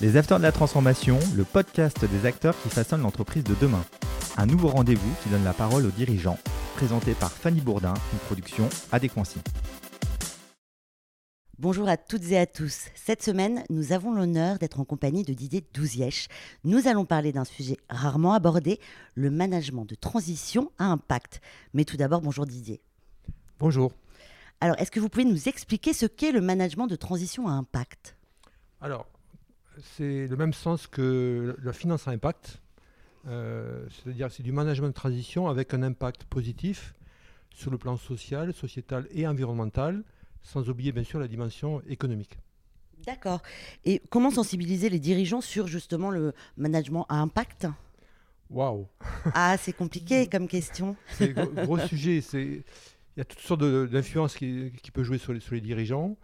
Les Acteurs de la Transformation, le podcast des acteurs qui façonnent l'entreprise de demain. Un nouveau rendez-vous qui donne la parole aux dirigeants, présenté par Fanny Bourdin, une production Adéquancy. Bonjour à toutes et à tous. Cette semaine, nous avons l'honneur d'être en compagnie de Didier Douzièche. Nous allons parler d'un sujet rarement abordé, le management de transition à impact. Mais tout d'abord, bonjour Didier. Bonjour. Alors, est-ce que vous pouvez nous expliquer ce qu'est le management de transition à impact? Alors, c'est le même sens que la finance à impact. Euh, c'est-à-dire c'est du management de transition avec un impact positif sur le plan social, sociétal et environnemental, sans oublier bien sûr la dimension économique. D'accord. Et comment sensibiliser les dirigeants sur justement le management à impact? Waouh Ah, c'est compliqué comme question. C'est gros, gros sujet. Il y a toutes sortes d'influences qui, qui peuvent jouer sur les, sur les dirigeants.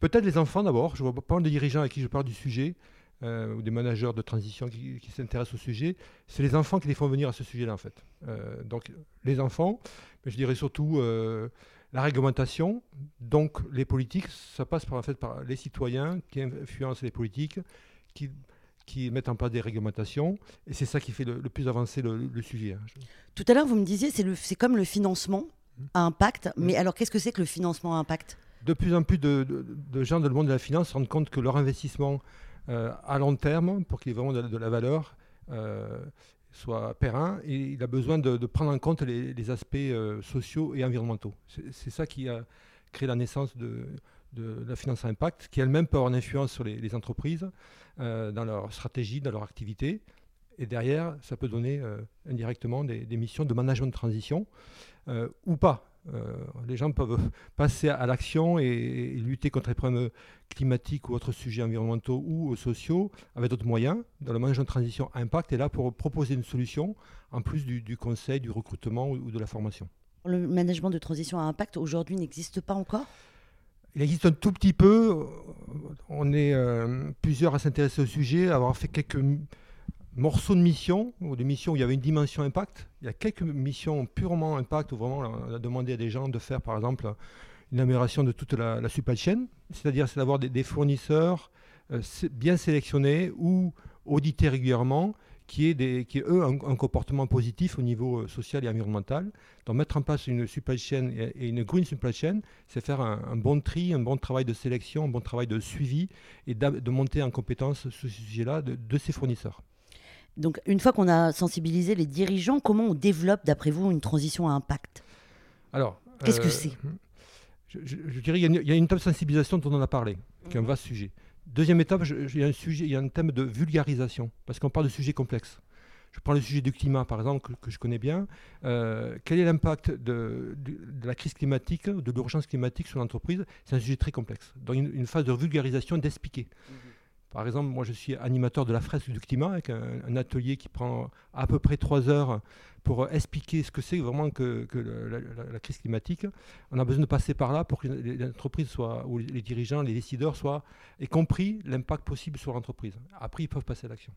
Peut-être les enfants d'abord. Je vois pas mal de dirigeants à qui je parle du sujet, euh, ou des managers de transition qui, qui s'intéressent au sujet. C'est les enfants qui les font venir à ce sujet-là, en fait. Euh, donc, les enfants, mais je dirais surtout euh, la réglementation. Donc, les politiques, ça passe par, en fait, par les citoyens qui influencent les politiques, qui, qui mettent en place des réglementations. Et c'est ça qui fait le, le plus avancer le, le sujet. hein. Tout à l'heure, vous me disiez, c'est, comme le financement à impact. Mais alors, qu'est-ce que c'est que le financement à impact? De plus en plus de, gens dans le monde de la finance se rendent compte que leur investissement euh, à long terme, pour qu'il ait vraiment de, la valeur, euh, soit périn, et il a besoin de, prendre en compte les, aspects euh, sociaux et environnementaux. C'est ça qui a créé la naissance de, la finance à impact, qui elle-même peut avoir une influence sur les, entreprises, dans leur stratégie, dans leur activité. Et derrière, ça peut donner indirectement des, missions de management de transition, ou pas. Euh, les gens peuvent passer à l'action et, et lutter contre les problèmes climatiques ou autres sujets environnementaux ou sociaux avec d'autres moyens. Dans le management de transition à impact est là pour proposer une solution en plus du, du conseil, du recrutement ou, ou de la formation. Le management de transition à impact aujourd'hui n'existe pas encore? Il existe un tout petit peu. On est euh, plusieurs à s'intéresser au sujet, à avoir fait quelques morceaux de missions, ou des missions où il y avait une dimension impact. Il y a quelques missions purement impact où vraiment on a demandé à des gens de faire, par exemple, une amélioration de toute la, supply chain, c'est-à-dire c'est d'avoir des, fournisseurs euh, bien sélectionnés ou audités régulièrement, qui aient, des, qui aient, eux un, comportement positif au niveau euh, social et environnemental. Donc mettre en place une supply chain et, une green supply chain, c'est faire un, bon tri, un bon travail de sélection, un bon travail de suivi et de monter en compétence sur ce sujet-là de, de ces fournisseurs. Donc, une fois qu'on a sensibilisé les dirigeants, comment on développe, d'après vous, une transition à impact? Alors, Qu'est-ce que euh, c'est? je, je- je dirais qu'il y, a une- il y a une étape de sensibilisation dont on a parlé, qui est un vaste sujet. Deuxième étape, je- je- il y a un sujet, il y a un thème de vulgarisation, parce qu'on parle de sujets complexes. Je prends le sujet du climat, par exemple, que, que je connais bien. Euh, quel est l'impact de, de- de la crise climatique, de l'urgence climatique sur l'entreprise? C'est un sujet très complexe. Donc une, une phase de vulgarisation, d'expliquer. Par exemple, moi je suis animateur de la fresque du climat, avec un, atelier qui prend à peu près trois heures pour expliquer ce que c'est vraiment que, la, crise climatique. On a besoin de passer par là pour que entreprises soient, ou les, dirigeants, les décideurs soient, aient compris l'impact possible sur l'entreprise. Après, ils peuvent passer à l'action.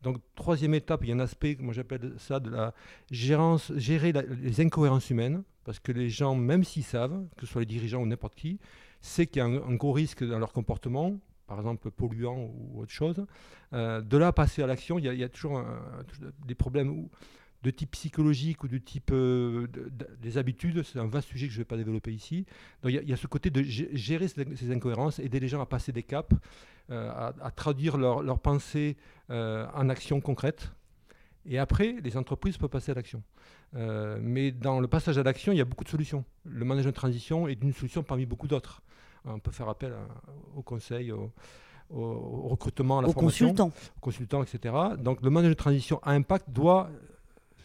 Donc, troisième étape, il y a un aspect, moi j'appelle ça de la gérance, gérer les incohérences humaines, parce que les gens, même s'ils savent, que ce soit les dirigeants ou n'importe qui, c'est qu'il y a un gros risque dans leur comportement, par exemple polluant ou autre chose. Euh, de là à passer à l'action, il y, a- toujours des problèmes de type psychologique ou de type euh, de- de- des habitudes. C'est un vaste sujet que je ne vais pas développer ici. Donc il y a- ce côté de gé- gérer ces, ces incohérences, aider les gens à passer des caps, euh, à, traduire leurs leur pensées en actions concrètes. Et après, les entreprises peuvent passer à l'action. Mais dans le passage à l'action, il y a beaucoup de solutions. Le management de transition est une solution parmi beaucoup d'autres. On peut faire appel à- au conseil, au, recrutement, à la Aux formation, consultants aux consultants, etc. Donc le management de transition à impact doit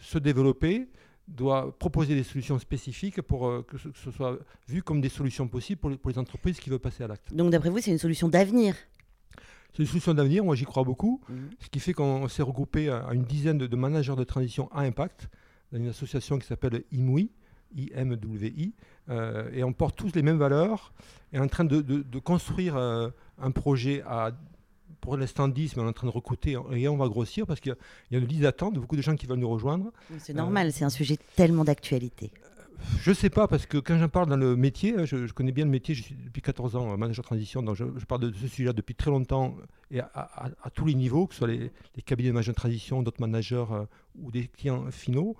se développer, doit proposer des solutions spécifiques pour euh, que, ce, que ce soit vu comme des solutions possibles pour les, pour les entreprises qui veulent passer à l'acte. Donc, d'après vous, c'est une solution d'avenir? C'est une solution d'avenir, moi j'y crois beaucoup. Ce qui fait qu'on s'est regroupé à une dizaine de, de managers de transition à impact dans une association qui s'appelle IMWI, IMWI, euh, et on porte tous les mêmes valeurs et on est en train de, de- de construire euh, un projet à, pour l'instant 10, mais on est en train de recruter et on va grossir parce qu'il y a- il y a une liste d'attente beaucoup de gens qui veulent nous rejoindre. C'est normal, c'est un sujet tellement d'actualité. Je sais pas, parce que quand j'en parle dans le métier, je, je connais bien le métier, je suis depuis 14 ans euh, manager transition, donc je, je parle de ce sujet-là depuis très longtemps et à, tous les niveaux, que ce soit les, cabinets de management de transition, d'autres managers euh, ou des clients finaux.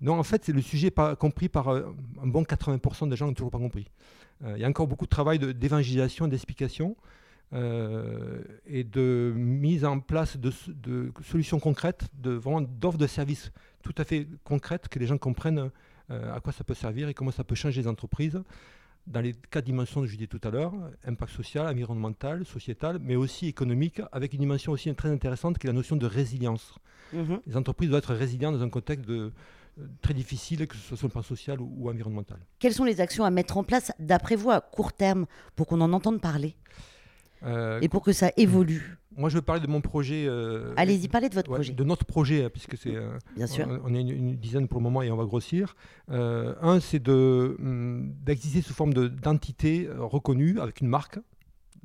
Non, en fait, c'est le sujet pas compris par euh, un bon 80% des gens n'ont toujours pas compris. Euh, il y a encore beaucoup de travail d'évangélisation, d'explication et de mise en place de, solutions concrètes, de vraiment d'offres de services tout à fait concrètes que les gens comprennent à quoi ça peut servir et comment ça peut changer les entreprises dans les quatre dimensions que je disais tout à l'heure, impact social, environnemental, sociétal, mais aussi économique, avec une dimension aussi très intéressante qui est la notion de résilience. Mhm. Les entreprises doivent être résilientes dans un contexte de, euh, très difficile, que ce soit sur le plan social ou, environnemental. Quelles sont les actions à mettre en place, d'après vous, à court terme, pour qu'on en entende parler euh, et pour que ça évolue? Moi, je veux parler de mon projet. Euh, Allez-y, parlez de votre projet. De notre projet, hein, puisque c'est. Euh, Bien sûr. On, est une, dizaine pour le moment et on va grossir. Euh, un, c'est de, hum, d'exister sous forme d'entité reconnue avec une marque.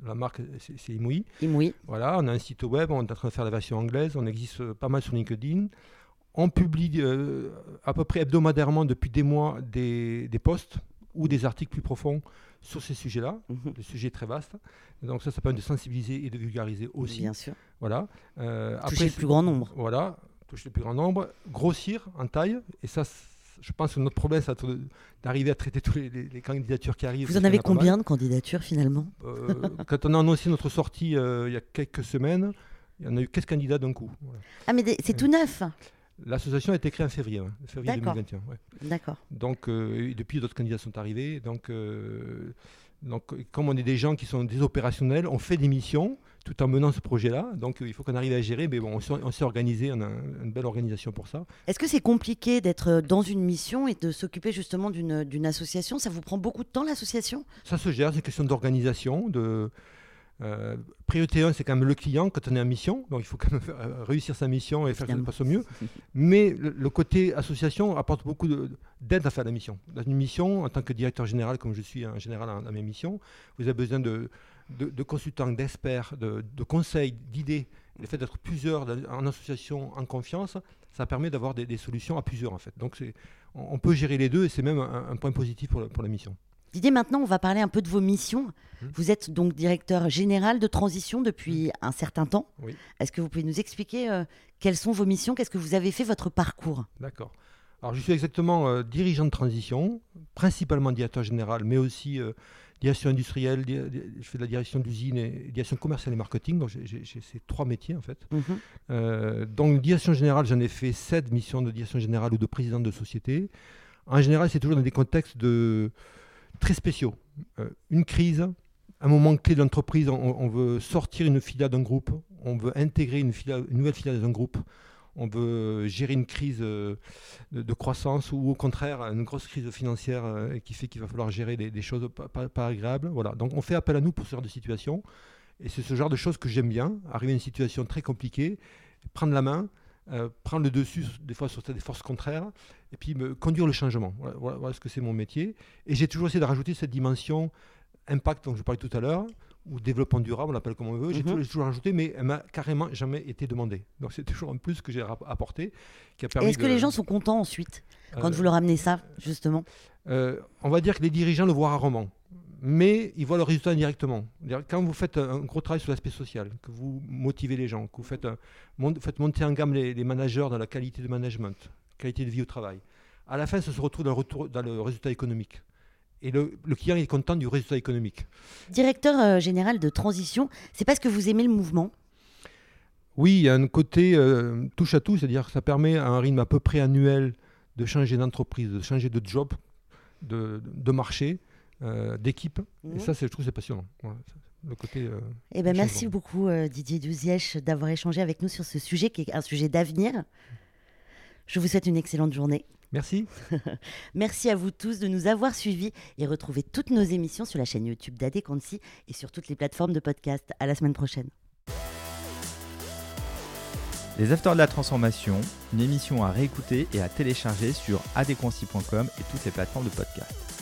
La marque, c'est Imoui. Imoui. Voilà, on a un site web, on est en train de faire la version anglaise, on existe pas mal sur LinkedIn. On publie à peu près hebdomadairement depuis des mois des, des posts ou des articles plus profonds sur ces sujets-là. Mhm. Le sujet est très vaste. Donc ça, ça permet de sensibiliser et de vulgariser aussi. Bien sûr. Voilà. Euh, toucher le plus grand nombre. Voilà, toucher le plus grand nombre. Grossir en taille. Et ça, je pense que notre problème, c'est d'arriver à traiter toutes les, candidatures qui arrivent. Vous en avez combien de candidatures finalement? Euh, Quand on a annoncé notre sortie euh, il y a quelques semaines, il y en a eu 15 candidats d'un coup. Ah mais c'est tout neuf L'association a été créée en février, février 2021. D'accord. Donc, euh, depuis, d'autres candidats sont arrivés. Donc, euh, donc, comme on est des gens qui sont des opérationnels, on fait des missions tout en menant ce projet-là. Donc, il faut qu'on arrive à gérer. Mais bon, on s'est organisé, on a une belle organisation pour ça. Est-ce que c'est compliqué d'être dans une mission et de s'occuper justement d'une association? Ça vous prend beaucoup de temps, l'association? Ça se gère, c'est une question d'organisation, de euh, priorité 1, c'est quand même le client quand on est en mission, donc il faut quand même euh, réussir sa mission et faire que ça passe au mieux. Mais le, côté association apporte beaucoup d'aide à faire la mission. Dans une mission, en tant que directeur général, comme je suis en général dans, mes missions, vous avez besoin de, de, consultants, d'experts, de, conseils, d'idées. Le fait d'être plusieurs en association en confiance, ça permet d'avoir des, solutions à plusieurs en fait. Donc on, on, peut gérer les deux et c'est même un, point positif pour pour la mission. Didier, maintenant, on va parler un peu de vos missions. Mmh. Vous êtes donc directeur général de transition depuis mmh. un certain temps. Est-ce que vous pouvez nous expliquer euh, quelles sont vos missions? Qu'est-ce que vous avez fait, votre parcours? D'accord. Alors, je suis exactement euh, dirigeant de transition, principalement directeur général, mais aussi euh, direction industrielle, je fais de la direction d'usine et direction commerciale et marketing. Donc, j'ai ces trois métiers, en fait. Mmh. donc, direction générale, j'en ai fait sept missions de direction générale ou de président de société. En général, c'est toujours dans des contextes de très spéciaux. Euh, une crise, un moment clé de l'entreprise, on, veut sortir une filiale d'un groupe, on veut intégrer une, nouvelle filiale dans un groupe, on veut gérer une crise euh, de, croissance ou au contraire une grosse crise financière euh, qui fait qu'il va falloir gérer des, choses pas, agréables. Voilà. Donc on fait appel à nous pour ce genre de situation. Et c'est ce genre de choses que j'aime bien, arriver à une situation très compliquée, prendre la main, euh, prendre le dessus des fois sur des forces contraires et puis me conduire le changement. Voilà, ce que c'est mon métier. Et j'ai toujours essayé de rajouter cette dimension impact dont je parlais tout à l'heure, ou développement durable, on l'appelle comme on veut. J'ai mhm. toujours, rajouté, mais elle m'a carrément jamais été demandée. Donc c'est toujours un plus que j'ai apporté. Est-ce que les gens sont contents ensuite quand euh, vous leur amenez ça, justement? euh, On va dire que les dirigeants le voient rarement mais ils voient le résultat indirectement. Quand vous faites un gros travail sur l'aspect social, que vous motivez les gens, que vous faites, monter en gamme les, managers dans la qualité de management, qualité de vie au travail, à la fin, ça se retrouve dans le, retour, dans le résultat économique. Et le, client est content du résultat économique. Directeur euh, général de transition, c'est parce que vous aimez le mouvement? Oui, il y a un côté euh, touche à tout, c'est-à-dire que ça permet à un rythme à peu près annuel de changer d'entreprise, de changer de job, de, de marché euh, d'équipe. Et mhm. ça, je trouve c'est passionnant. le côté. Euh, eh ben, merci beaucoup euh, Didier Douzièche d'avoir échangé avec nous sur ce sujet qui est un sujet d'avenir. Je vous souhaite une excellente journée. Merci. Merci à vous tous de nous avoir suivis et retrouvez toutes nos émissions sur la chaîne YouTube d'Adéquancy et sur toutes les plateformes de podcast. À la semaine prochaine. Les Afters de la Transformation, une émission à réécouter et à télécharger sur adéquancy.com et toutes les plateformes de podcast.